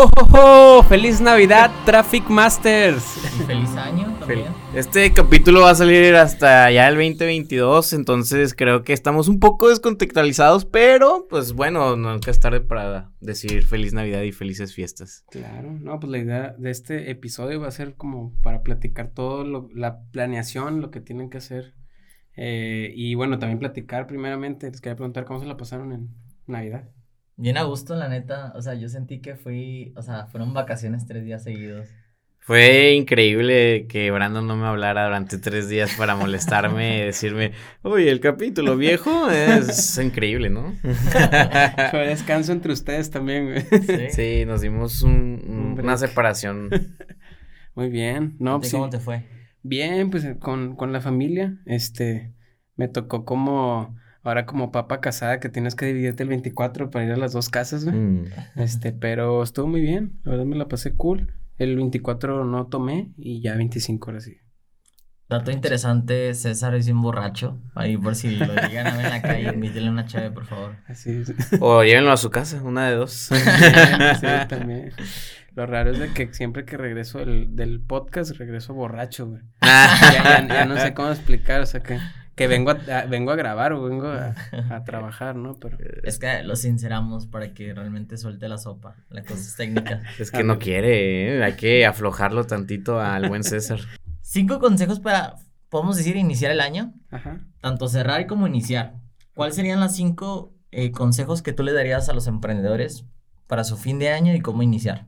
¡Oh, feliz Navidad, Traffic Masters! feliz año también. Este capítulo va a salir hasta ya el 2022, entonces creo que estamos un poco descontextualizados, pero pues bueno, nunca es tarde para decir feliz Navidad y felices fiestas. Claro, no, pues la idea de este episodio va a ser como para platicar todo lo, la planeación, lo que tienen que hacer. Eh, y bueno, también platicar primeramente, les quería preguntar cómo se la pasaron en Navidad. Bien a gusto, la neta. O sea, yo sentí que fui, o sea, fueron vacaciones tres días seguidos. Fue increíble que Brandon no me hablara durante tres días para molestarme y decirme, uy, el capítulo viejo es increíble, ¿no? Fue descanso entre ustedes también, güey. ¿Sí? sí, nos dimos un, una separación. Muy bien, no, pues, ¿Cómo te fue? Bien, pues con, con la familia, este, me tocó como Ahora como papa casada que tienes que dividirte el 24 para ir a las dos casas, güey. Mm. Este, pero estuvo muy bien. La verdad me la pasé cool. El 24 no tomé y ya 25 horas sí. Dato interesante, César es un borracho. Ahí por si lo llegan a ver en la calle, invítenle una chave, por favor. Así es. O llévenlo a su casa, una de dos. sí, también. Lo raro es de que siempre que regreso del, del podcast, regreso borracho, güey. ya, ya, no sé cómo explicar, o sea que que vengo a, vengo a grabar o vengo a, trabajar, ¿no? Pero... Es que lo sinceramos para que realmente suelte la sopa. La cosa es técnica. Es que no quiere, ¿eh? hay que aflojarlo tantito al buen César. Cinco consejos para, podemos decir, iniciar el año. Ajá. Tanto cerrar como iniciar. ¿Cuáles serían los cinco eh, consejos que tú le darías a los emprendedores para su fin de año y cómo iniciar?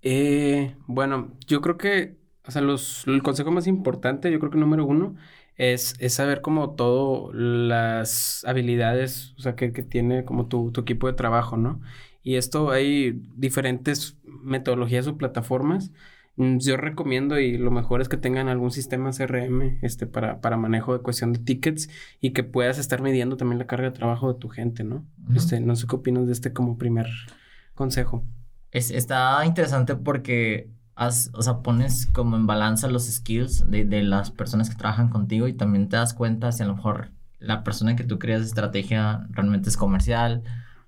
Eh, bueno, yo creo que, o sea, los, el consejo más importante, yo creo que número uno, es, es saber como todo las habilidades, o sea, que, que tiene como tu, tu, equipo de trabajo, ¿no? Y esto hay diferentes metodologías o plataformas. Mm, yo recomiendo y lo mejor es que tengan algún sistema CRM este, para, para manejo de cuestión de tickets y que puedas estar midiendo también la carga de trabajo de tu gente, ¿no? este, no sé qué opinas de este como primer consejo. Es, está interesante porque o sea, pones como en balanza los skills de, de, las personas que trabajan contigo y también te das cuenta si a lo mejor la persona que tú creas estrategia realmente es comercial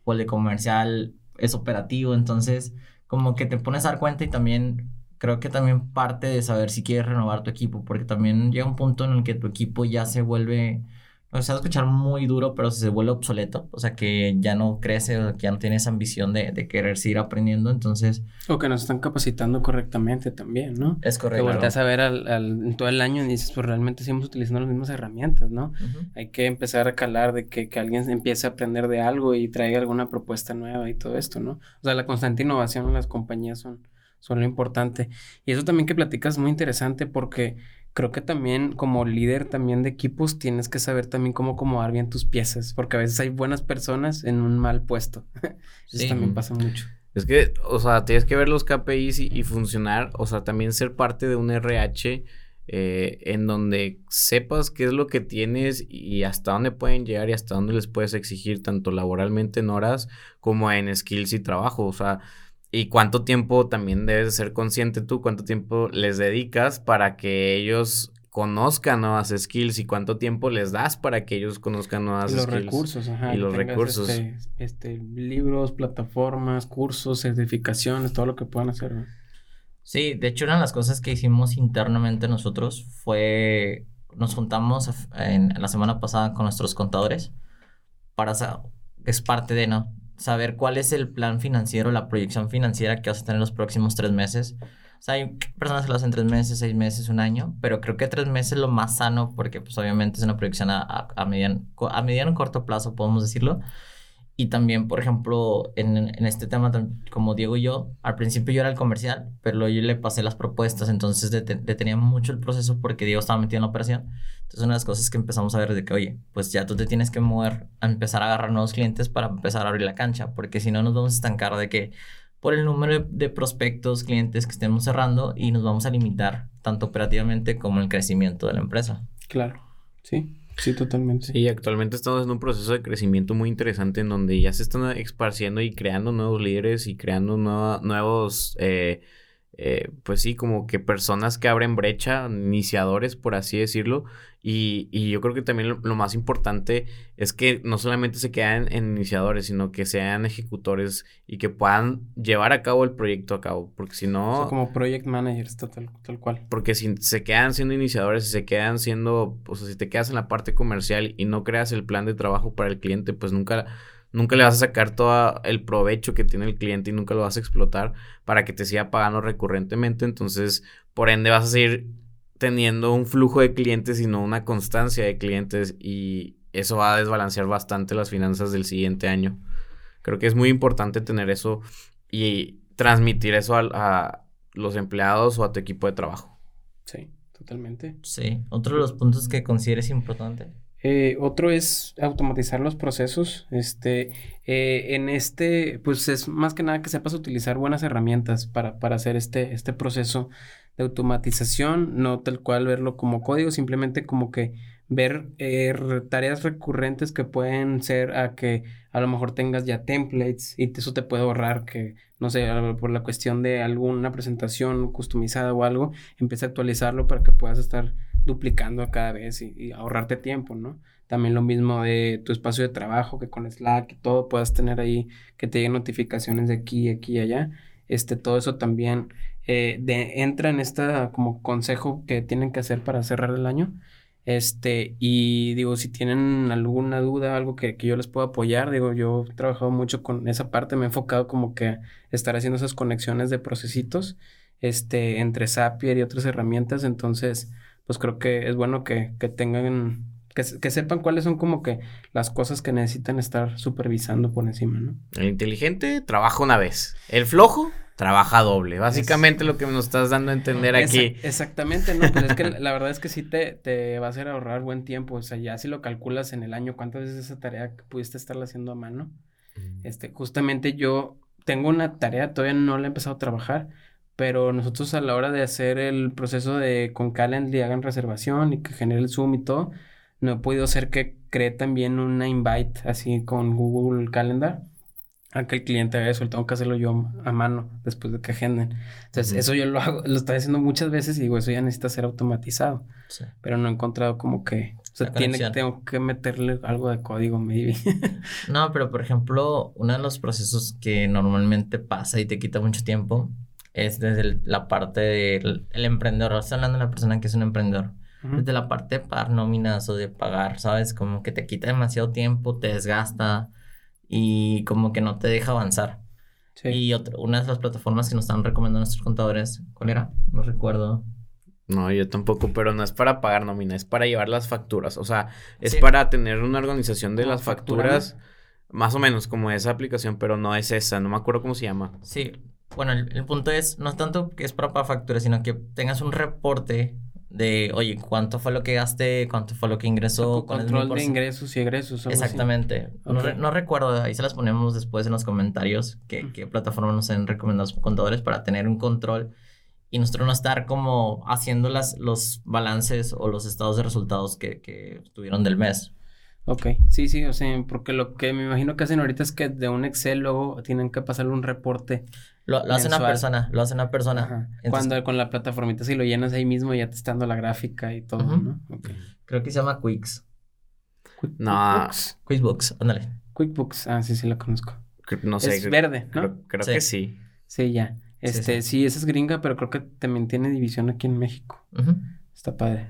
o el de comercial es operativo. Entonces, como que te pones a dar cuenta y también creo que también parte de saber si quieres renovar tu equipo, porque también llega un punto en el que tu equipo ya se vuelve o sea, escuchar muy duro, pero se vuelve obsoleto. O sea, que ya no crece o que ya no tiene esa ambición de, de querer seguir aprendiendo. Entonces. O que nos están capacitando correctamente también, ¿no? Es correcto. Que volteas a ver al, al, todo el año y dices, pues realmente seguimos utilizando las mismas herramientas, ¿no? Hay que empezar a calar de que, que, alguien empiece a aprender de algo y traiga alguna propuesta nueva y todo esto, ¿no? O sea, la constante innovación en las compañías son, son lo importante. Y eso también que platicas es muy interesante porque creo que también como líder también de equipos tienes que saber también cómo acomodar bien tus piezas, porque a veces hay buenas personas en un mal puesto. Eso también pasa mucho. Es que, o sea, tienes que ver los KPIs y, funcionar, o sea, también ser parte de un RH eh, en donde sepas qué es lo que tienes y hasta dónde pueden llegar y hasta dónde les puedes exigir, tanto laboralmente en horas como en skills y trabajo. O sea, y cuánto tiempo también debes ser consciente tú, cuánto tiempo les dedicas para que ellos conozcan nuevas skills y cuánto tiempo les das para que ellos conozcan nuevas y los skills. Recursos, ajá, y los recursos. Este, este, libros, plataformas, cursos, certificaciones, todo lo que puedan hacer. Sí, de hecho, una de las cosas que hicimos internamente nosotros fue, nos juntamos en, la semana pasada con nuestros contadores para, es parte de, ¿no? Saber cuál es el plan financiero, la proyección financiera que vas a tener los próximos tres meses. O sea, hay personas que lo hacen tres meses, seis meses, un año, pero creo que tres meses es lo más sano porque pues obviamente es una proyección a, a, a mediano, a mediano corto plazo, podemos decirlo. Y también, por ejemplo, en, en, este tema, como Diego y yo, al principio yo era el comercial, pero luego yo le pasé las propuestas, entonces detenía mucho el proceso porque Diego estaba metido en la operación. Entonces, una de las cosas que empezamos a ver es de que, oye, pues ya tú te tienes que mover a empezar a agarrar nuevos clientes para empezar a abrir la cancha, porque si no nos vamos a estancar de que por el número de prospectos, clientes que estemos cerrando y nos vamos a limitar tanto operativamente como el crecimiento de la empresa. Claro, sí. Sí, totalmente. Sí, actualmente estamos en un proceso de crecimiento muy interesante en donde ya se están esparciendo y creando nuevos líderes y creando nuevos eh, eh, pues sí, como que personas que abren brecha, iniciadores, por así decirlo. Y, y yo creo que también lo, más importante es que no solamente se quedan en iniciadores, sino que sean ejecutores y que puedan llevar a cabo el proyecto a cabo. Porque si no... como project managers, tal, tal cual. Porque si se quedan siendo iniciadores, y se quedan siendo, o sea, si te quedas en la parte comercial y no creas el plan de trabajo para el cliente, pues nunca nunca le vas a sacar todo el provecho que tiene el cliente y nunca lo vas a explotar para que te siga pagando recurrentemente. Entonces, por ende, vas a seguir teniendo un flujo de clientes y no una constancia de clientes y eso va a desbalancear bastante las finanzas del siguiente año. Creo que es muy importante tener eso y transmitir eso a, a los empleados o a tu equipo de trabajo. Sí, totalmente. Sí, otro de los puntos que consideres importante eh, otro es automatizar los procesos. Este, eh, en este, pues es más que nada que sepas utilizar buenas herramientas para, para hacer este, este proceso de automatización, no tal cual verlo como código, simplemente como que ver eh, tareas recurrentes que pueden ser a que a lo mejor tengas ya templates y eso te puede ahorrar que, no sé, por la cuestión de alguna presentación customizada o algo, empieza a actualizarlo para que puedas estar duplicando cada vez y, ahorrarte tiempo, ¿no? También lo mismo de tu espacio de trabajo, que con Slack y todo puedas tener ahí que te lleguen notificaciones de aquí, aquí y allá. Este, todo eso también eh, de, entra en esta como consejo que tienen que hacer para cerrar el año. Este, y digo, si tienen alguna duda, algo que, que, yo les puedo apoyar, digo, yo he trabajado mucho con esa parte, me he enfocado como que estar haciendo esas conexiones de procesitos, este, entre Zapier y otras herramientas, entonces, pues creo que es bueno que, que tengan, que, que, sepan cuáles son como que las cosas que necesitan estar supervisando por encima, ¿no? El inteligente trabaja una vez, el flojo trabaja doble. Básicamente lo que nos estás dando a entender aquí. Exactamente, no, pero es que la verdad es que sí te, te va a hacer ahorrar buen tiempo. O sea, ya si lo calculas en el año, cuántas veces esa tarea pudiste estarla haciendo a mano. Este, justamente yo tengo una tarea, todavía no la he empezado a trabajar, pero nosotros a la hora de hacer el proceso de con Calendly hagan reservación y que genere el Zoom y todo, no he podido hacer que cree también una invite así con Google Calendar a que el cliente haga eso, tengo que hacerlo yo a mano después de que agenden. Entonces, eso yo lo hago, lo estoy haciendo muchas veces y digo, eso ya necesita ser automatizado. Pero no he encontrado como que, o sea, tiene, tengo que meterle algo de código, maybe. no, pero por ejemplo, uno de los procesos que normalmente pasa y te quita mucho tiempo es desde la parte del el emprendedor. Estoy hablando de la persona que es un emprendedor. Desde la parte de pagar nóminas o de pagar, ¿sabes? Como que te quita demasiado tiempo, te desgasta y como que no te deja avanzar. Y otra, una de las plataformas que nos están recomendando nuestros contadores, ¿cuál era? No recuerdo. No, yo tampoco, pero no es para pagar nómina, es para llevar las facturas. O sea, es para tener una organización de las facturas, más o menos como esa aplicación, pero no es esa, no me acuerdo cómo se llama. Sí, bueno, el, punto es, no es tanto que es para pagar facturas, sino que tengas un reporte de, oye, ¿cuánto fue lo que gasté? ¿Cuánto fue lo que ingresó? Con control de ingresos y egresos. Exactamente. No, recuerdo, ahí se las ponemos después en los comentarios qué, qué plataforma nos han recomendado los contadores para tener un control y nosotros no estar como haciendo las, los balances o los estados de resultados que, que tuvieron del mes. Ok, sí, sí, o sea, porque lo que me imagino que hacen ahorita es que de un Excel luego tienen que pasarle un reporte. Lo, lo hace una persona, lo hace una persona. Cuando con la plataformita si lo llenas ahí mismo ya te está dando la gráfica y todo, ¿no? Creo que se llama Quicks. no. QuickBooks, ándale. QuickBooks, ah, sí, sí la conozco. No sé. Es verde, ¿no? Creo, que sí. Sí, ya. Este, sí, esa es gringa, pero creo que también tiene división aquí en México. Está padre.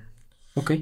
Ok.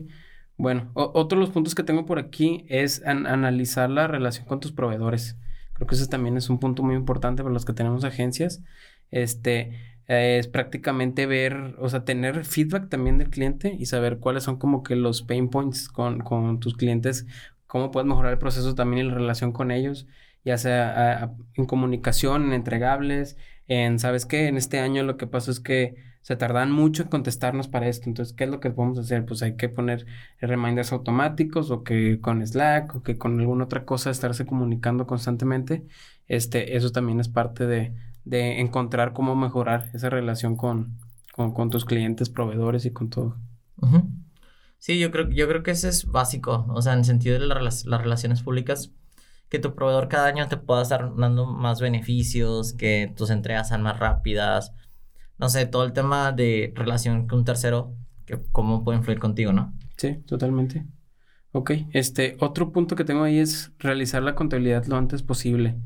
Bueno, otro de los puntos que tengo por aquí es analizar la relación con tus proveedores. Creo que ese también es un punto muy importante para los que tenemos agencias. Este es prácticamente ver, o sea, tener feedback también del cliente y saber cuáles son como que los pain points con, con tus clientes, cómo puedes mejorar el proceso también en la relación con ellos, ya sea en comunicación, en entregables, en, ¿sabes qué? En este año lo que pasó es que se tardan mucho en contestarnos para esto. Entonces, ¿qué es lo que podemos hacer? Pues hay que poner reminders automáticos o que con Slack o que con alguna otra cosa estarse comunicando constantemente. Este, eso también es parte de, de encontrar cómo mejorar esa relación con, con, tus clientes, proveedores y con todo. Sí, yo creo, yo creo que eso es básico. O sea, en el sentido de las relaciones públicas, que tu proveedor cada año te pueda estar dando más beneficios, que tus entregas sean más rápidas. No sé, todo el tema de relación con un tercero, que cómo puede influir contigo, ¿no? Sí, totalmente. Ok, este, otro punto que tengo ahí es realizar la contabilidad lo antes posible.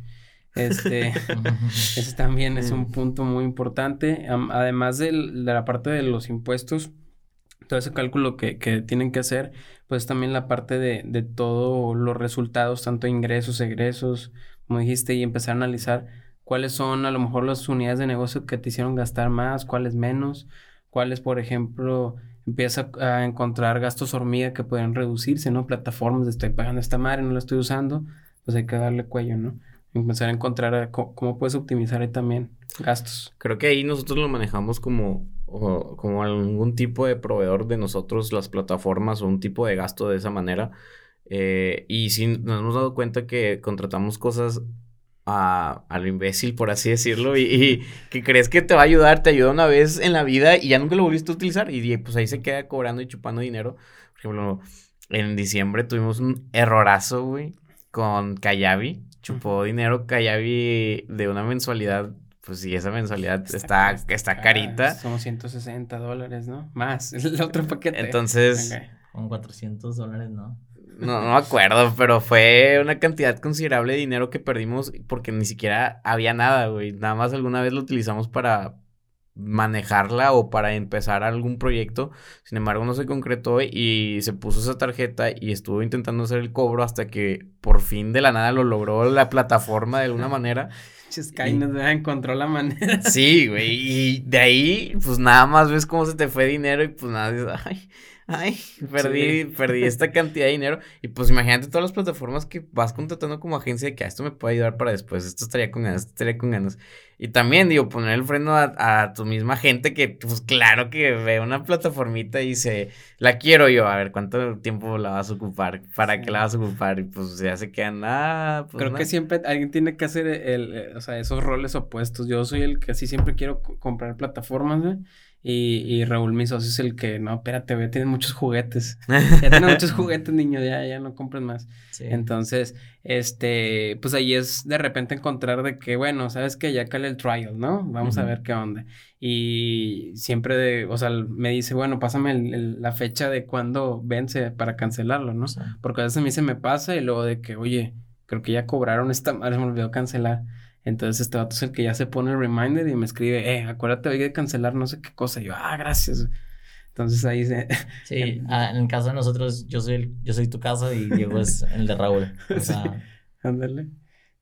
Este, ese también es un punto muy importante. además de la parte de los impuestos, todo ese cálculo que, tienen que hacer, pues también la parte de, de todos los resultados, tanto ingresos, egresos, como dijiste, y empezar a analizar cuáles son a lo mejor las unidades de negocio que te hicieron gastar más, cuáles menos, cuáles, por ejemplo, empieza a encontrar gastos hormiga que pueden reducirse, ¿no? Plataformas de estoy pagando esta madre, no la estoy usando, pues hay que darle cuello, ¿no? Empezar a encontrar cómo, puedes optimizar ahí también gastos. Creo que ahí nosotros lo manejamos como, como algún tipo de proveedor de nosotros, las plataformas o un tipo de gasto de esa manera. Eh, y sí nos hemos dado cuenta que contratamos cosas a, lo imbécil, por así decirlo, y, que crees que te va a ayudar, te ayuda una vez en la vida y ya nunca lo volviste a utilizar y pues ahí se queda cobrando y chupando dinero. Por ejemplo, en diciembre tuvimos un errorazo, güey, con Kayabi. Chupó dinero Kayabi de una mensualidad pues sí, esa mensualidad está, está, carita. Son 160 dólares, ¿no? Más el otro paquete. Entonces. Con 400 dólares, ¿no? No, no me acuerdo, pero fue una cantidad considerable de dinero que perdimos porque ni siquiera había nada, güey. Nada más alguna vez lo utilizamos para manejarla o para empezar algún proyecto. Sin embargo, no se concretó y se puso esa tarjeta y estuvo intentando hacer el cobro hasta que por fin de la nada lo logró la plataforma de alguna manera. Nos encontró la manera. Sí, güey. Y de ahí, pues nada más ves cómo se te fue dinero y pues nada, dices, ay, ay, perdí, perdí esta cantidad de dinero. Y pues imagínate todas las plataformas que vas contratando como agencia de que ah, esto me puede ayudar para después, esto estaría con ganas, esto estaría con ganas. Y también, digo, poner el freno a, tu misma gente que, pues claro que ve una plataformita y dice, la quiero yo, a ver, ¿cuánto tiempo la vas a ocupar? ¿Para qué la vas a ocupar? Y pues ya se quedan, ah, pues Creo que siempre alguien tiene que hacer el, o sea, esos roles opuestos. Yo soy el que así siempre quiero comprar plataformas, ¿eh? Y, y Raúl, mi socio, es el que, no, espérate, güey, tienes muchos juguetes. ya tienes muchos juguetes, niño, ya, ya no compres más. Entonces, este, pues ahí es de repente encontrar de que, bueno, sabes que ya cale el trial, ¿no? Vamos a ver qué onda. Y siempre de, o sea, me dice, bueno, pásame la fecha de cuándo vence para cancelarlo, ¿no? Porque a veces a mí se me pasa y luego de que, oye, creo que ya cobraron esta madre, me olvidó cancelar. Entonces este vato es el que ya se pone el reminder y me escribe, eh, acuérdate hoy de cancelar no sé qué cosa. Y yo, ah, gracias. Entonces ahí se... Sí, ah, en el caso de nosotros, yo soy, el, yo soy tu casa y Diego es el de Raúl. O sea... Ándale.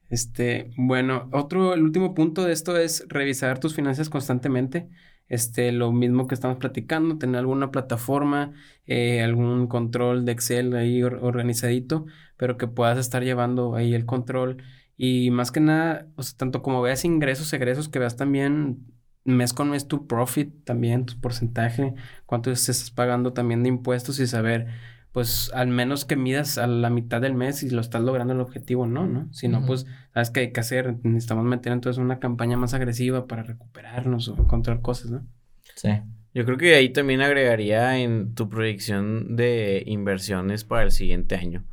Este, bueno, otro, el último punto de esto es revisar tus finanzas constantemente. Este, lo mismo que estamos platicando, tener alguna plataforma, eh, algún control de Excel ahí organizadito, pero que puedas estar llevando ahí el control y más que nada, o sea, tanto como veas ingresos, egresos, que veas también mes con mes tu profit, también tu porcentaje, cuánto estás pagando también de impuestos y saber, pues al menos que midas a la mitad del mes y lo estás logrando el objetivo, no, ¿no? Si no, pues, sabes que hay que hacer, necesitamos meter entonces una campaña más agresiva para recuperarnos o encontrar cosas, ¿no? Sí. Yo creo que ahí también agregaría en tu proyección de inversiones para el siguiente año.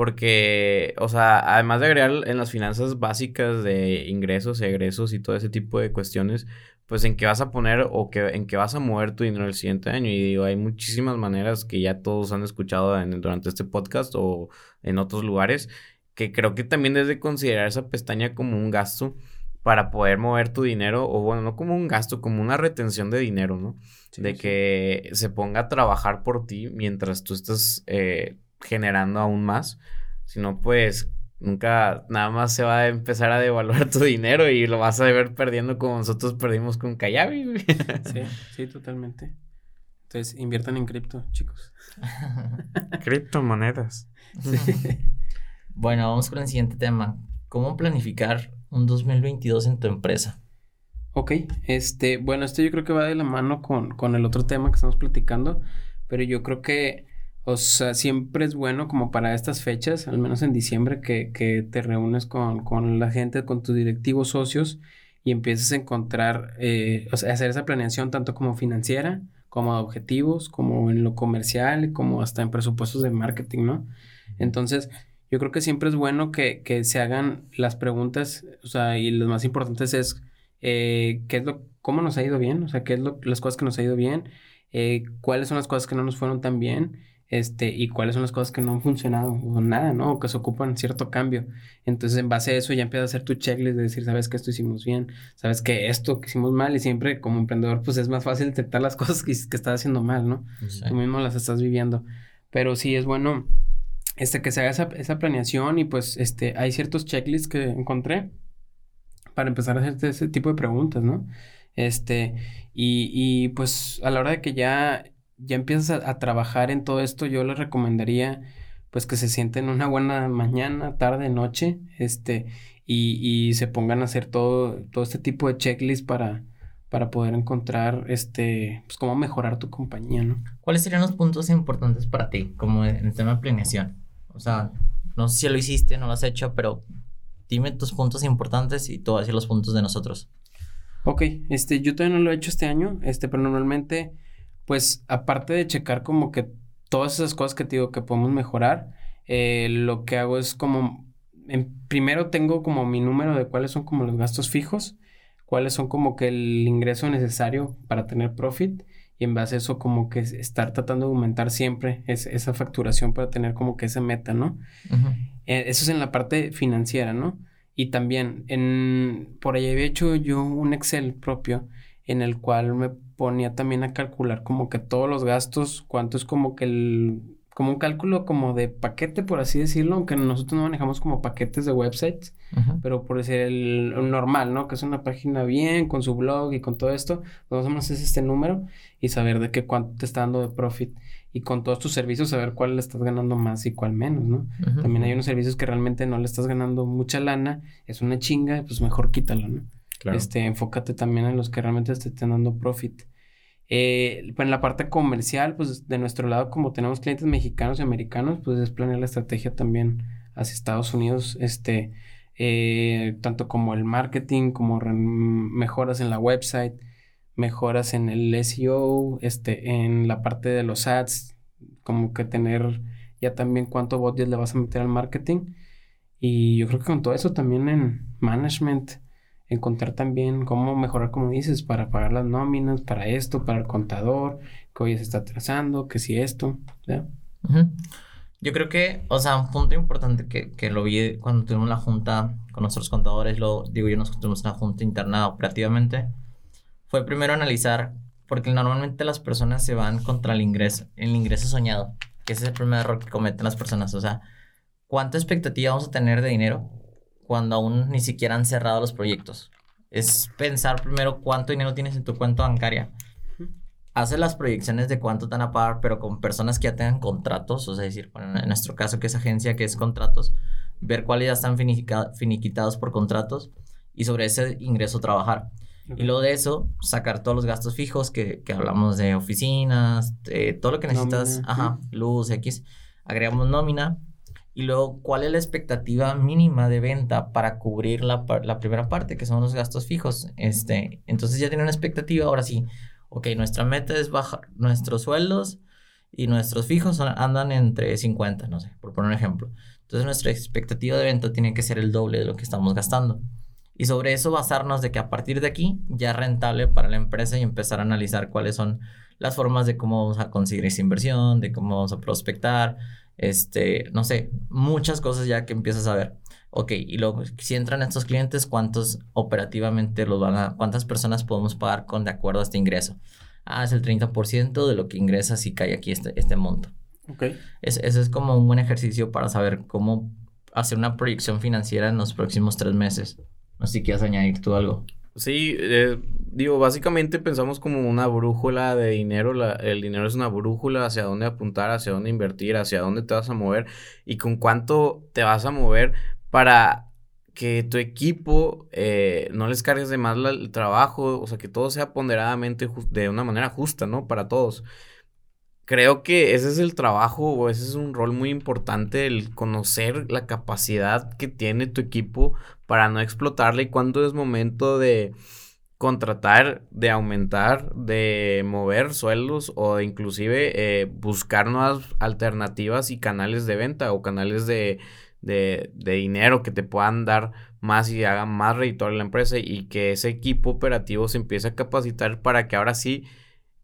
Porque, o sea, además de agregar en las finanzas básicas de ingresos, egresos y todo ese tipo de cuestiones, pues en qué vas a poner o que, en qué vas a mover tu dinero el siguiente año. Y digo, hay muchísimas maneras que ya todos han escuchado durante este podcast o en otros lugares, que creo que también debes de considerar esa pestaña como un gasto para poder mover tu dinero, o bueno, no como un gasto, como una retención de dinero, ¿no? de que se ponga a trabajar por ti mientras tú estás eh, generando aún más, sino pues nunca nada más se va a empezar a devaluar tu dinero y lo vas a ver perdiendo como nosotros perdimos con Kayabi. sí, sí, totalmente. Entonces, inviertan en cripto, chicos. Criptomonedas. Bueno, vamos con el siguiente tema. ¿Cómo planificar un 2022 en tu empresa? Ok, este, bueno, esto yo creo que va de la mano con, con el otro tema que estamos platicando, pero yo creo que o sea, siempre es bueno como para estas fechas, al menos en diciembre, que, que te reúnes con, con, la gente, con tus directivos socios y empieces a encontrar, eh, o sea, hacer esa planeación tanto como financiera, como de objetivos, como en lo comercial, como hasta en presupuestos de marketing, ¿no? Entonces, yo creo que siempre es bueno que, que se hagan las preguntas, o sea, y lo más importante es eh, qué es lo cómo nos ha ido bien, o sea, qué es lo, las cosas que nos ha ido bien, eh, cuáles son las cosas que no nos fueron tan bien, este, y cuáles son las cosas que no han funcionado o nada, ¿no? O que se ocupan cierto cambio. Entonces, en base a eso ya empiezas a hacer tu checklist de decir, sabes que esto hicimos bien, sabes que esto que hicimos mal y siempre como emprendedor pues es más fácil detectar las cosas que, que estás haciendo mal, ¿no? Tú mismo las estás viviendo. Pero sí es bueno este, que se haga esa, esa planeación y pues este, hay ciertos checklists que encontré para empezar a hacerte ese tipo de preguntas, ¿no? Este, y, y pues a la hora de que ya ya empiezas a, trabajar en todo esto, yo les recomendaría pues que se sienten una buena mañana, tarde, noche, este, y, y se pongan a hacer todo, todo este tipo de checklist para, para poder encontrar, este, pues cómo mejorar tu compañía, ¿no? ¿Cuáles serían los puntos importantes para ti, como en el tema de planeación? O sea, no sé si lo hiciste, no lo has hecho, pero dime tus puntos importantes y tú vas a decir los puntos de nosotros. Ok, este, yo todavía no lo he hecho este año, este, pero normalmente pues aparte de checar como que todas esas cosas que te digo que podemos mejorar, eh, lo que hago es como, en, primero tengo como mi número de cuáles son como los gastos fijos, cuáles son como que el ingreso necesario para tener profit y en base a eso como que estar tratando de aumentar siempre esa facturación para tener como que esa meta, ¿no? Eh, eso es en la parte financiera, ¿no? Y también en, por ahí había hecho yo un Excel propio en el cual me ponía también a calcular como que todos los gastos, cuánto es como que el, como un cálculo como de paquete, por así decirlo, aunque nosotros no manejamos como paquetes de websites, pero por decir el, normal, ¿no? Que es una página bien, con su blog y con todo esto, pues más o menos es este número y saber de qué cuánto te está dando de profit y con todos tus servicios saber cuál le estás ganando más y cuál menos, ¿no? También hay unos servicios que realmente no le estás ganando mucha lana, es una chinga, pues mejor quítalo, ¿no? Este, enfócate también en los que realmente te estén dando profit. Eh, pues en la parte comercial, pues de nuestro lado, como tenemos clientes mexicanos y americanos, pues es planear la estrategia también hacia Estados Unidos, este, eh, tanto como el marketing, como mejoras en la website, mejoras en el SEO, este, en la parte de los ads, como que tener ya también cuánto budget le vas a meter al marketing. Y yo creo que con todo eso también en management, encontrar también cómo mejorar, como dices, para pagar las nóminas, para esto, para el contador, que hoy se está atrasando, que si esto, ¿ya? Yo creo que, o sea, un punto importante que, que, lo vi cuando tuvimos la junta con nuestros contadores, lo digo yo, nos tuvimos una junta interna operativamente, fue primero analizar, porque normalmente las personas se van contra el ingreso, el ingreso soñado, que ese es el primer error que cometen las personas, o sea, ¿cuánta expectativa vamos a tener de dinero? Cuando aún ni siquiera han cerrado los proyectos. Es pensar primero cuánto dinero tienes en tu cuenta bancaria. Hace las proyecciones de cuánto te van a pagar, pero con personas que ya tengan contratos, o sea, decir, en nuestro caso que es agencia que es contratos, ver cuáles ya están finiquitados por contratos y sobre ese ingreso trabajar. Y luego de eso, sacar todos los gastos fijos que, que hablamos de oficinas, todo lo que necesitas, ajá, luz, X, agregamos nómina y luego, ¿cuál es la expectativa mínima de venta para cubrir la, la, primera parte, que son los gastos fijos? Este, entonces ya tiene una expectativa, ahora sí, ok, nuestra meta es bajar nuestros sueldos y nuestros fijos andan entre 50, no sé, por poner un ejemplo. Entonces nuestra expectativa de venta tiene que ser el doble de lo que estamos gastando. Y sobre eso basarnos de que a partir de aquí ya es rentable para la empresa y empezar a analizar cuáles son las formas de cómo vamos a conseguir esa inversión, de cómo vamos a prospectar, este, no sé, muchas cosas ya que empiezas a ver. Ok, y luego, si entran estos clientes, ¿cuántos operativamente los van a, cuántas personas podemos pagar con de acuerdo a este ingreso? Ah, es el 30% de lo que ingresa si cae aquí este, este monto. Ok. Es, ese es como un buen ejercicio para saber cómo hacer una proyección financiera en los próximos tres meses. No sé si quieres añadir tú algo. Sí, eh, digo, básicamente pensamos como una brújula de dinero. El dinero es una brújula hacia dónde apuntar, hacia dónde invertir, hacia dónde te vas a mover y con cuánto te vas a mover para que tu equipo eh, no les cargues de más el trabajo, o sea, que todo sea ponderadamente de una manera justa, ¿no? Para todos. Creo que ese es el trabajo o ese es un rol muy importante, el conocer la capacidad que tiene tu equipo para no explotarle y cuándo es momento de contratar, de aumentar, de mover sueldos o inclusive eh, buscar nuevas alternativas y canales de venta o canales de, de, de dinero que te puedan dar más y hagan más redituable la empresa y que ese equipo operativo se empiece a capacitar para que ahora sí,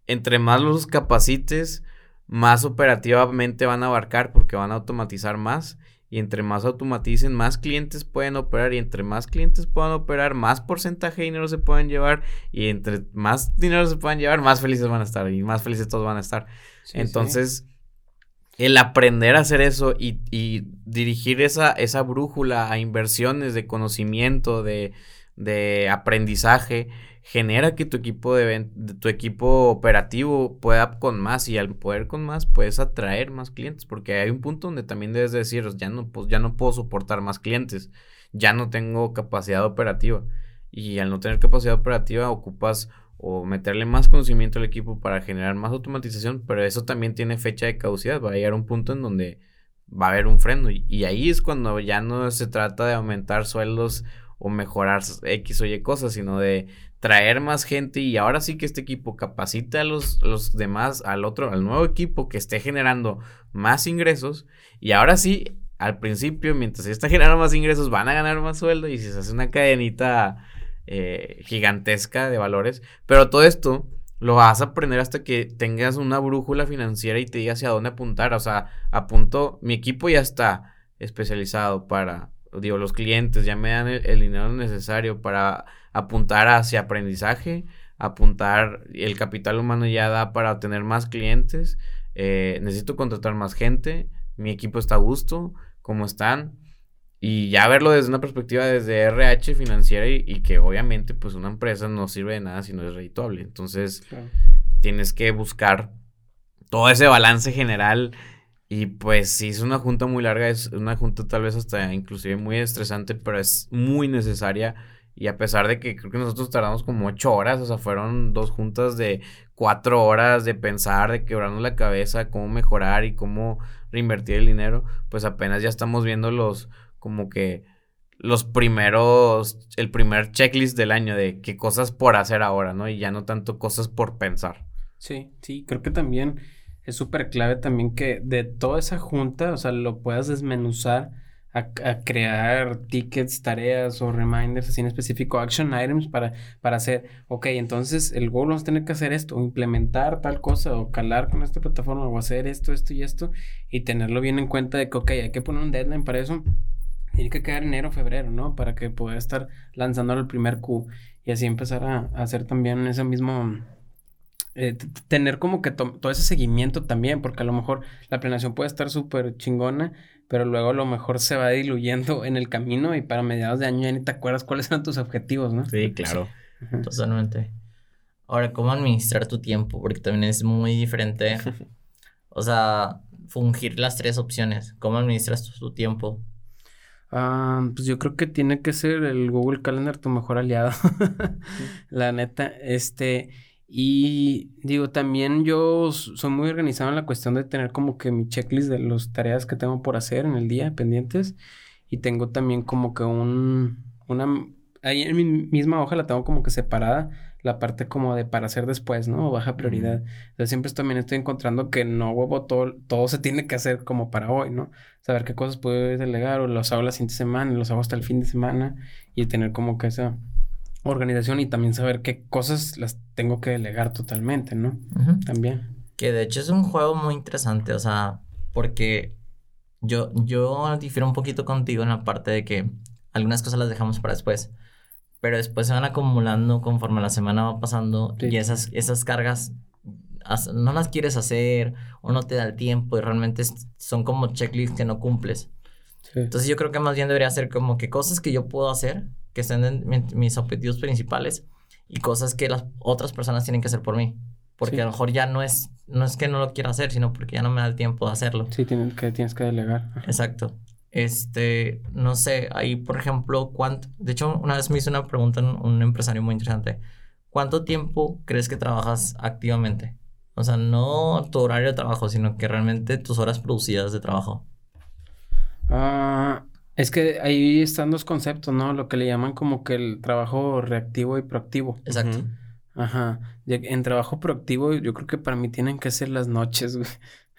entre más los capacites, más operativamente van a abarcar porque van a automatizar más y entre más automaticen, más clientes pueden operar y entre más clientes puedan operar, más porcentaje de dinero se pueden llevar y entre más dinero se puedan llevar, más felices van a estar y más felices todos van a estar. Entonces, el aprender a hacer eso y, y, dirigir esa, esa brújula a inversiones de conocimiento, de, de aprendizaje, genera que tu equipo de, tu equipo operativo pueda con más y al poder con más puedes atraer más clientes porque hay un punto donde también debes decir ya no pues ya no puedo soportar más clientes ya no tengo capacidad operativa. Y al no tener capacidad operativa ocupas o meterle más conocimiento al equipo para generar más automatización pero eso también tiene fecha de caducidad. Va a llegar un punto en donde va a haber un freno y, y ahí es cuando ya no se trata de aumentar sueldos o mejorar X o Y cosas, sino de traer más gente y ahora sí que este equipo capacita a los, los demás, al otro, al nuevo equipo que esté generando más ingresos y ahora sí, al principio, mientras está generando más ingresos, van a ganar más sueldo y se hace una cadenita eh, gigantesca de valores, pero todo esto lo vas a aprender hasta que tengas una brújula financiera y te digas hacia dónde apuntar, o sea, apunto, mi equipo ya está especializado para, digo, los clientes ya me dan el dinero necesario para apuntar hacia aprendizaje, apuntar, el capital humano ya da para obtener más clientes, eh, necesito contratar más gente, mi equipo está a gusto, cómo están, y ya verlo desde una perspectiva desde RH financiera y, que obviamente pues una empresa no sirve de nada si no es redituable, entonces tienes que buscar todo ese balance general y pues si es una junta muy larga, es una junta tal vez hasta inclusive muy estresante, pero es muy necesaria y a pesar de que creo que nosotros tardamos como ocho horas, o sea, fueron dos juntas de cuatro horas de pensar, de quebrarnos la cabeza, cómo mejorar y cómo reinvertir el dinero, pues apenas ya estamos viendo los, como que los primeros, el primer checklist del año de qué cosas por hacer ahora, ¿no? Y ya no tanto cosas por pensar. Sí, sí, creo que también es súper clave también que de toda esa junta, o sea, lo puedas desmenuzar a, crear tickets, tareas o reminders así en específico, action items para, para hacer, ok, entonces el goal vamos a tener que hacer esto, o implementar tal cosa, o calar con esta plataforma, o hacer esto, esto y esto, y tenerlo bien en cuenta de que, ok, hay que poner un deadline para eso. Tiene que quedar enero, febrero, ¿no? Para que pueda estar lanzando el primer Q y así empezar a, hacer también ese mismo eh, tener como que todo ese seguimiento también, porque a lo mejor la planeación puede estar súper chingona, pero luego a lo mejor se va diluyendo en el camino y para mediados de año ya ni te acuerdas cuáles eran tus objetivos, ¿no? Sí, claro. Totalmente. Ahora, ¿cómo administrar tu tiempo? Porque también es muy diferente. o sea, fungir las tres opciones. ¿Cómo administras tu, tiempo? Ah, pues yo creo que tiene que ser el Google Calendar tu mejor aliado. La neta, este, y digo, también yo soy muy organizado en la cuestión de tener como que mi checklist de las tareas que tengo por hacer en el día pendientes. Y tengo también como que un, una, ahí en mi misma hoja la tengo como que separada la parte como de para hacer después, ¿no? O baja prioridad. Entonces siempre también estoy encontrando que no huevo todo, todo se tiene que hacer como para hoy, ¿no? Saber qué cosas puedo delegar o los hago la siguiente semana, los hago hasta el fin de semana y tener como que esa organización y también saber qué cosas las tengo que delegar totalmente, ¿no? También. Que de hecho es un juego muy interesante, o sea, porque yo, yo difiero un poquito contigo en la parte de que algunas cosas las dejamos para después, pero después se van acumulando conforme la semana va pasando y esas, esas cargas no las quieres hacer o no te da el tiempo y realmente son como checklists que no cumples. Entonces yo creo que más bien debería ser como que cosas que yo puedo hacer que estén en mis objetivos principales y cosas que las otras personas tienen que hacer por mí. Porque a lo mejor ya no es, no es que no lo quiera hacer, sino porque ya no me da el tiempo de hacerlo. Sí, tienes que, tienes que delegar. Exacto. Este, no sé, ahí, por ejemplo, cuánto... De hecho, una vez me hizo una pregunta un, un empresario muy interesante. ¿Cuánto tiempo crees que trabajas activamente? O sea, no tu horario de trabajo, sino que realmente tus horas producidas de trabajo. Ah, es que ahí están dos conceptos, ¿no? Lo que le llaman como que el trabajo reactivo y proactivo. Exacto. Ajá. En trabajo proactivo, yo creo que para mí tienen que ser las noches, güey.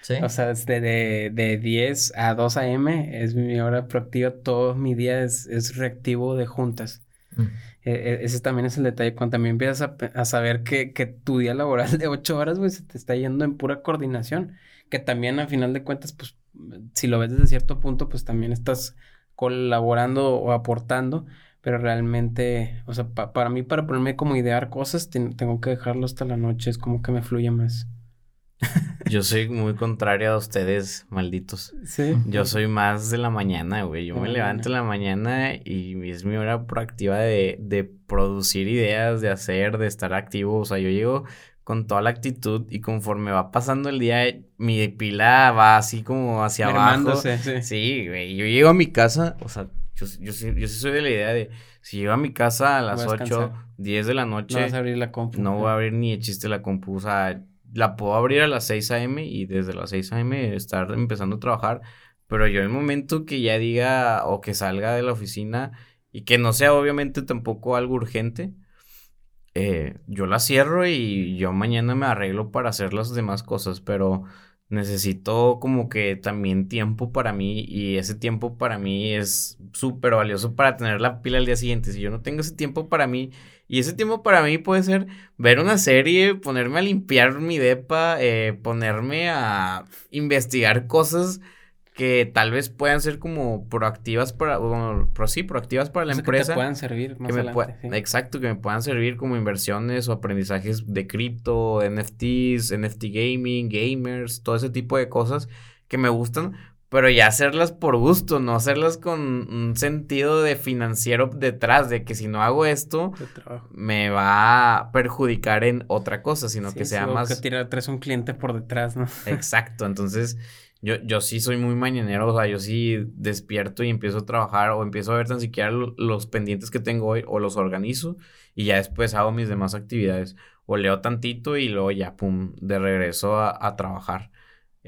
Sí. O sea, desde de, de 10 a 2 a.m. es mi hora proactiva. Todo mi día es, es reactivo de juntas. Mm. E, e, ese también es el detalle. Cuando también empiezas a, a saber que, que, tu día laboral de 8 horas, güey, se te está yendo en pura coordinación. Que también, al final de cuentas, pues, si lo ves desde cierto punto, pues también estás colaborando o aportando pero realmente, o sea, para mí, para ponerme como idear cosas, tengo que dejarlo hasta la noche, es como que me fluye más. Yo soy muy contrario a ustedes, malditos. Sí. Yo soy más de la mañana, güey. Yo me levanto en la mañana y es mi hora proactiva de, de producir ideas, de hacer, de estar activo. O sea, yo llego con toda la actitud y conforme va pasando el día, mi pila va así como hacia abajo. Sí, sí güey. Yo llego a mi casa, o sea, yo, yo, sí, yo sí soy de la idea de, si llego a mi casa a las 8, 10 de la noche. No vas a abrir la compu. No voy a abrir ni de chiste la compu. O sea, la puedo abrir a las 6 a.m. y desde las 6 a.m. estar empezando a trabajar. Pero yo el momento que ya diga o que salga de la oficina y que no sea obviamente tampoco algo urgente, eh, yo la cierro y yo mañana me arreglo para hacer las demás cosas. Pero necesito como que también tiempo para mí y ese tiempo para mí es súper valioso para tener la pila al día siguiente. Si yo no tengo ese tiempo para mí y ese tiempo para mí puede ser ver una serie, ponerme a limpiar mi depa, eh, ponerme a investigar cosas que tal vez puedan ser como proactivas para, bueno, sí, proactivas para la empresa. Que puedan servir más adelante, Exacto, que me puedan servir como inversiones o aprendizajes de cripto, NFTs, NFT gaming, gamers, todo ese tipo de cosas que me gustan, pero ya hacerlas por gusto, no hacerlas con un sentido de financiero detrás, de que si no hago esto, me va a perjudicar en otra cosa, sino que sea más... que tirar atrás un cliente por detrás, ¿no? Exacto, entonces yo, yo sí soy muy mañanero, o sea, yo sí despierto y empiezo a trabajar o empiezo a ver tan siquiera los pendientes que tengo hoy o los organizo y ya después hago mis demás actividades o leo tantito y luego ya, pum, de regreso a, trabajar.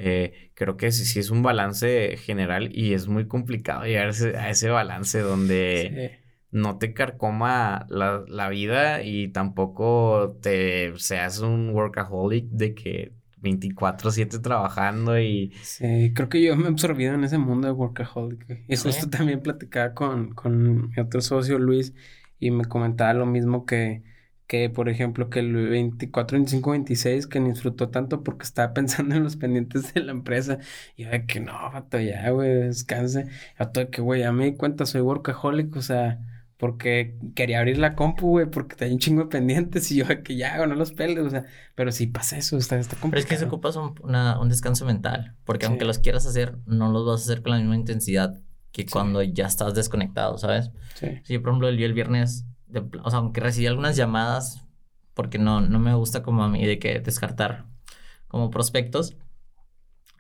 Eh, creo que sí, sí, es un balance general y es muy complicado llegar a ese, balance donde no te carcoma la, la, vida y tampoco te seas un workaholic de que 24/7 trabajando y... Sí, creo que yo me he absorbido en ese mundo de workaholic. Y justo también platicaba con, con mi otro socio Luis y me comentaba lo mismo que, que por ejemplo, que el 24, 25, 26 que me disfrutó tanto porque estaba pensando en los pendientes de la empresa. Y yo de que no, vato, ya, güey, descanse. Yo todo que, güey, ya me di cuenta, soy workaholic, o sea porque quería abrir la compu, güey, porque tenía un chingo de pendientes y yo que ya hago, no los peles, o sea, pero si pasa eso, está, está complicado. Pero es que se ocupas un, un descanso mental, porque aunque los quieras hacer, no los vas a hacer con la misma intensidad que cuando ya estás desconectado, ¿sabes? Sí. Sí, por ejemplo, yo el viernes, o sea, aunque recibí algunas llamadas, porque no, no me gusta como a mí de que descartar como prospectos,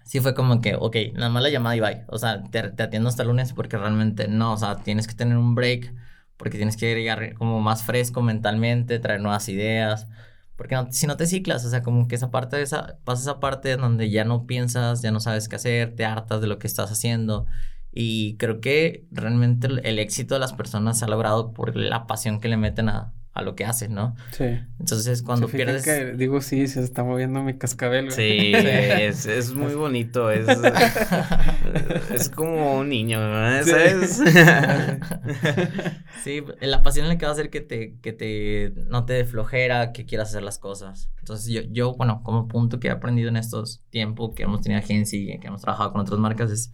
sí fue como que, ok, nada más la llamada y bye, o sea, te, te atiendo hasta el lunes porque realmente no, o sea, tienes que tener un break porque tienes que llegar como más fresco mentalmente, traer nuevas ideas, porque si no te ciclas, o sea, como que esa parte de esa, pasa esa parte donde ya no piensas, ya no sabes qué hacer, te hartas de lo que estás haciendo. Y creo que realmente el éxito de las personas se ha logrado por la pasión que le meten a, a lo que haces, ¿no? Sí. Entonces, cuando pierdes... Que, digo, sí, se está moviendo mi cascabel. Sí, es, es, muy bonito, es, es como un niño, ¿no? ¿sabes? Sí. la pasión es la que va a hacer que te, que te, no te flojera, que quieras hacer las cosas. Entonces, yo, yo, bueno, como punto que he aprendido en estos tiempos que hemos tenido agencia y que hemos trabajado con otras marcas es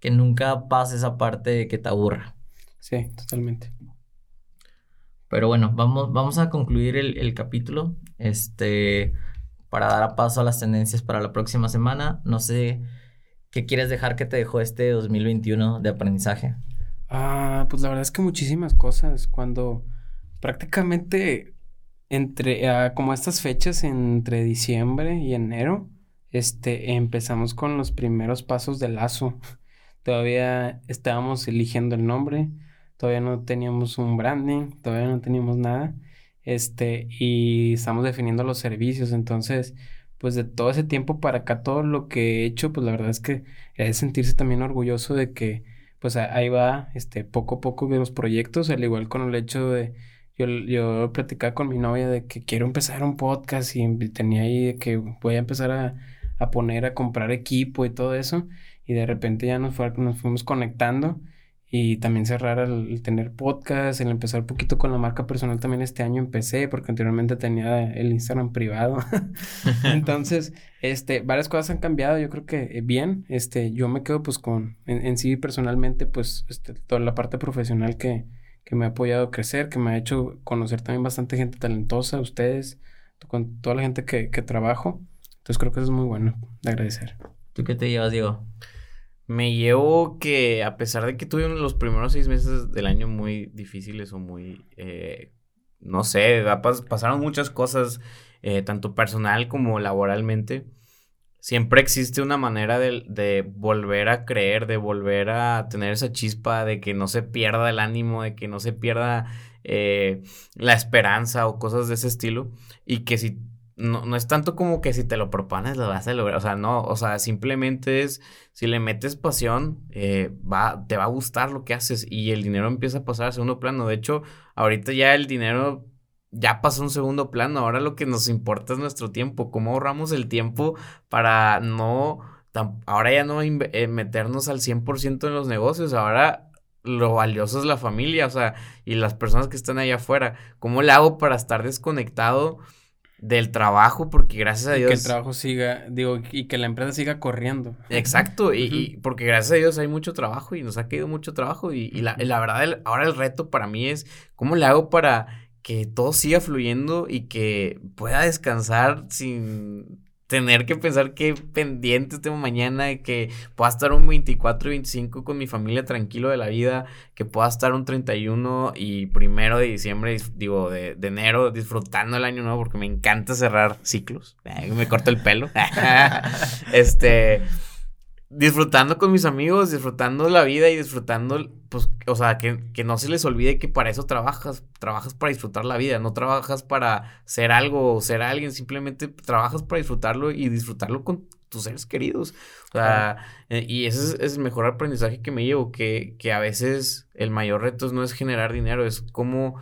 que nunca pase esa parte de que te aburra. Sí, totalmente. Pero bueno, vamos, vamos a concluir el, capítulo. Este, para dar a paso a las tendencias para la próxima semana. No sé qué quieres dejar que te dejó este 2021 de aprendizaje. Ah, pues la verdad es que muchísimas cosas. Cuando prácticamente entre ah, como estas fechas entre diciembre y enero, este empezamos con los primeros pasos del lazo. Todavía estábamos eligiendo el nombre todavía no teníamos un branding, todavía no teníamos nada, este, y estamos definiendo los servicios, entonces, pues de todo ese tiempo para acá, todo lo que he hecho, pues la verdad es que es sentirse también orgulloso de que, pues ahí va, este, poco a poco los proyectos, al igual con el hecho de, yo, yo platicaba con mi novia de que quiero empezar un podcast y tenía ahí de que voy a empezar a, a poner a comprar equipo y todo eso. Y de repente ya nos, nos fuimos conectando y también cerrar el, tener podcast, el empezar un poquito con la marca personal también este año empecé porque anteriormente tenía el Instagram privado. Entonces, este, varias cosas han cambiado, yo creo que eh, bien, este, yo me quedo pues con, en, sí personalmente, pues, este, toda la parte profesional que, que me ha apoyado a crecer, que me ha hecho conocer también bastante gente talentosa, ustedes, con toda la gente que, que trabajo. Entonces creo que eso es muy bueno de agradecer. ¿Tú qué te llevas, Diego? Me llevo que a pesar de que tuve los primeros seis meses del año muy difíciles o muy, eh, no sé, pasaron muchas cosas, eh, tanto personal como laboralmente. Siempre existe una manera de, volver a creer, de volver a tener esa chispa, de que no se pierda el ánimo, de que no se pierda eh, la esperanza o cosas de ese estilo. Y que si no, no es tanto como que si te lo propones lo vas a lograr, o sea, no, o sea, simplemente es, si le metes pasión, eh, va, te va a gustar lo que haces y el dinero empieza a pasar a segundo plano. De hecho, ahorita ya el dinero ya pasó a un segundo plano, ahora lo que nos importa es nuestro tiempo, cómo ahorramos el tiempo para no, ahora ya no eh, meternos al 100% en los negocios, ahora lo valioso es la familia, o sea, y las personas que están allá afuera, ¿cómo le hago para estar desconectado? Del trabajo, porque gracias a Dios. Que el trabajo siga, digo, y que la empresa siga corriendo. Exacto, y, porque gracias a Dios hay mucho trabajo y nos ha caído mucho trabajo. Y, la, la, verdad, ahora el reto para mí es cómo le hago para que todo siga fluyendo y que pueda descansar sin tener que pensar qué pendientes tengo mañana, que pueda estar un 24 y 25 con mi familia tranquilo de la vida, que pueda estar un 31 y primero de diciembre, digo, de, de enero, disfrutando el año nuevo, porque me encanta cerrar ciclos. me corto el pelo. este disfrutando con mis amigos, disfrutando la vida y disfrutando, pues, o sea, que, no se les olvide que para eso trabajas, trabajas para disfrutar la vida, no trabajas para ser algo o ser alguien, simplemente trabajas para disfrutarlo y disfrutarlo con tus seres queridos. O sea, eh, y ese es, el mejor aprendizaje que me llevo, que, que a veces el mayor reto no es generar dinero, es como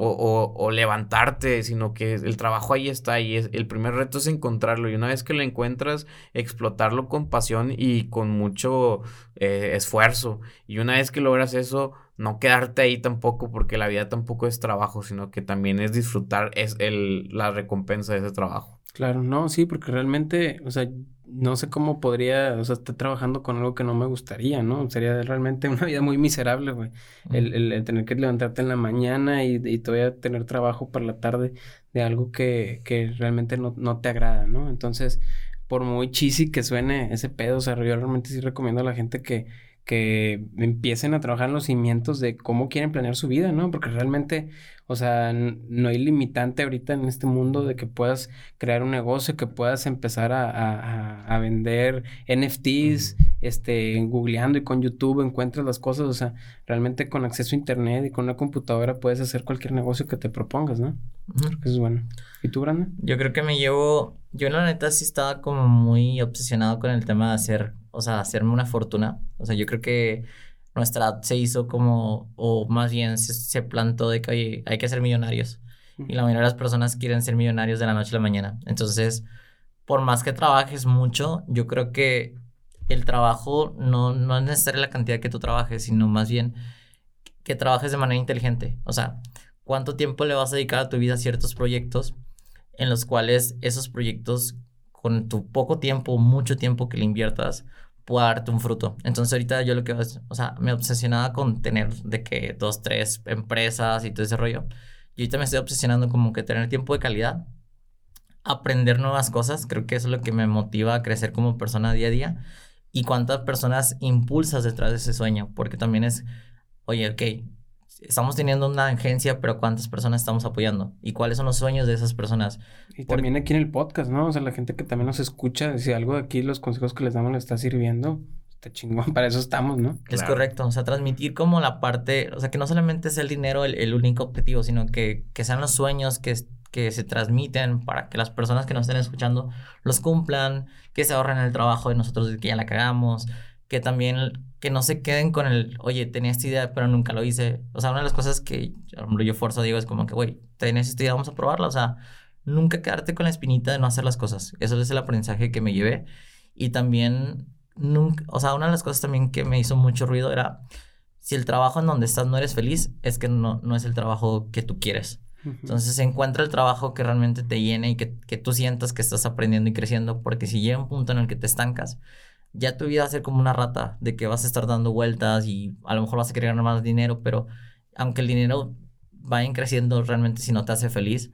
o, levantarte, sino que el trabajo ahí está y es, el primer reto es encontrarlo y una vez que lo encuentras, explotarlo con pasión y con mucho eh, esfuerzo. Y una vez que logras eso, no quedarte ahí tampoco porque la vida tampoco es trabajo, sino que también es disfrutar es el, la recompensa de ese trabajo. Claro, no, sí, porque realmente, o sea, no sé cómo podría, o sea, estar trabajando con algo que no me gustaría, ¿no? Sería realmente una vida muy miserable, güey. el, el, tener que levantarte en la mañana y, y todavía tener trabajo para la tarde de algo que, que realmente no, no te agrada, ¿no? Entonces, por muy cheesy que suene ese pedo, o sea, yo realmente sí recomiendo a la gente que, que empiecen a trabajar en los cimientos de cómo quieren planear su vida, ¿no? Porque realmente, o sea, no hay limitante ahorita en este mundo de que puedas crear un negocio, que puedas empezar a, a, vender NFTs, este, googleando y con YouTube encuentras las cosas, o sea, realmente con acceso a internet y con una computadora puedes hacer cualquier negocio que te propongas, ¿no? Creo que eso es bueno. ¿Y tú, Brandon? Yo creo que me llevo, yo la neta sí estaba como muy obsesionado con el tema de hacer o sea, hacerme una fortuna. O sea, yo creo que nuestra se hizo como, o más bien se, plantó de que hay que ser millonarios. Y la mayoría de las personas quieren ser millonarios de la noche a la mañana. Entonces, por más que trabajes mucho, yo creo que el trabajo no, no es necesaria la cantidad que tú trabajes, sino más bien que trabajes de manera inteligente. O sea, cuánto tiempo le vas a dedicar a tu vida a ciertos proyectos en los cuales esos proyectos con tu poco tiempo, mucho tiempo que le inviertas, darte un fruto. Entonces ahorita yo lo que, o sea, me obsesionaba con tener de que dos, tres empresas y todo ese rollo. Y ahorita me estoy obsesionando como que tener tiempo de calidad, aprender nuevas cosas, creo que eso es lo que me motiva a crecer como persona día a día. Y cuántas personas impulsas detrás de ese sueño, porque también es, oye, ok, estamos teniendo una agencia, pero ¿cuántas personas estamos apoyando? ¿Y cuáles son los sueños de esas personas? Y también aquí en el podcast, ¿no? O sea, la gente que también nos escucha, si algo de aquí, los consejos que les damos les está sirviendo, está chingón, para eso estamos, ¿no? Es correcto, o sea, transmitir como la parte, o sea, que no solamente es el dinero el, único objetivo, sino que, que sean los sueños que, que se transmiten para que las personas que nos estén escuchando los cumplan, que se ahorren el trabajo de nosotros que ya la cagamos, que también que no se queden con el, oye, tenía esta idea, pero nunca lo hice. O sea, una de las cosas que yo forzo digo es como que, güey, tenés esta idea, vamos a probarla. O sea, nunca quedarte con la espinita de no hacer las cosas. Eso es el aprendizaje que me llevé. Y también, nunca, o sea, una de las cosas también que me hizo mucho ruido era, si el trabajo en donde estás no eres feliz, es que no, no es el trabajo que tú quieres. Entonces encuentra el trabajo que realmente te llene y que, que, tú sientas que estás aprendiendo y creciendo, porque si llega un punto en el que te estancas, ya tu vida va a ser como una rata, de que vas a estar dando vueltas y a lo mejor vas a querer ganar más dinero, pero aunque el dinero vaya creciendo realmente si no te hace feliz,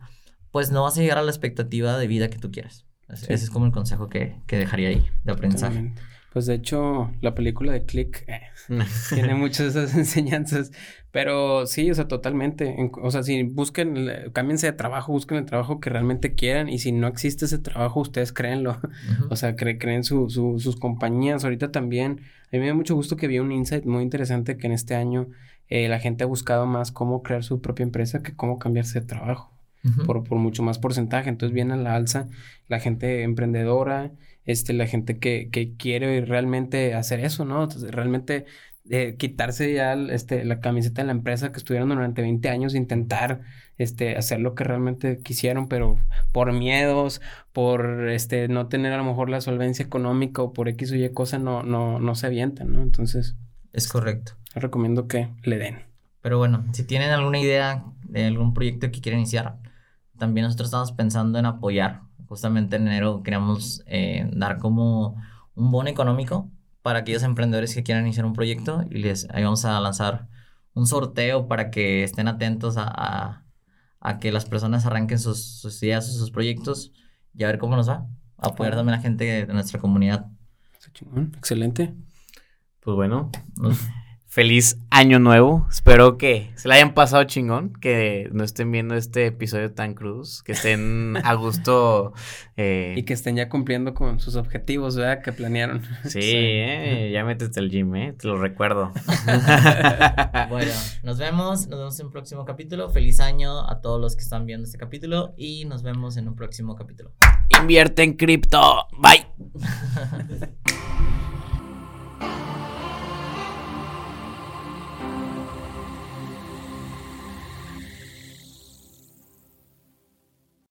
pues no vas a llegar a la expectativa de vida que tú quieras. Ese es como el consejo que, que dejaría ahí de aprendizaje. Pues de hecho, la película de Click eh, tiene muchas de esas enseñanzas. Pero sí, o sea, totalmente. O sea, si busquen, cámbiense de trabajo, busquen el trabajo que realmente quieran. Y si no existe ese trabajo, ustedes créenlo. O sea, creen su, sus compañías. Ahorita también, a mí me da mucho gusto que vi un insight muy interesante que en este año eh, la gente ha buscado más cómo crear su propia empresa que cómo cambiarse de trabajo. por, por mucho más porcentaje. Entonces viene a la alza la gente emprendedora, este, la gente que, que quiere realmente hacer eso, ¿no? realmente eh, quitarse ya este, la camiseta de la empresa que estuvieron durante 20 años, intentar este, hacer lo que realmente quisieron, pero por miedos, por este, no tener a lo mejor la solvencia económica o por X o Y cosa, no, no, no se avientan, ¿no? Entonces. Es correcto. recomiendo que le den. Pero bueno, si tienen alguna idea de algún proyecto que quieren iniciar, también nosotros estamos pensando en apoyar justamente en enero queríamos eh, dar como un bono económico para aquellos emprendedores que quieran iniciar un proyecto y les ahí vamos a lanzar un sorteo para que estén atentos a, a, que las personas arranquen sus, sus ideas, sus proyectos y a ver cómo nos va. Apoyar también a la gente de nuestra comunidad. Excelente. Pues bueno, feliz año nuevo. Espero que se la hayan pasado chingón, que no estén viendo este episodio tan cruz, que estén a gusto. Eh, y que estén ya cumpliendo con sus objetivos, ¿verdad? Que planearon. Sí, Eh, ya métete al gym, ¿eh? Te lo recuerdo. bueno, nos vemos, nos vemos en un próximo capítulo. Feliz año a todos los que están viendo este capítulo y nos vemos en un próximo capítulo. Invierte en cripto. Bye.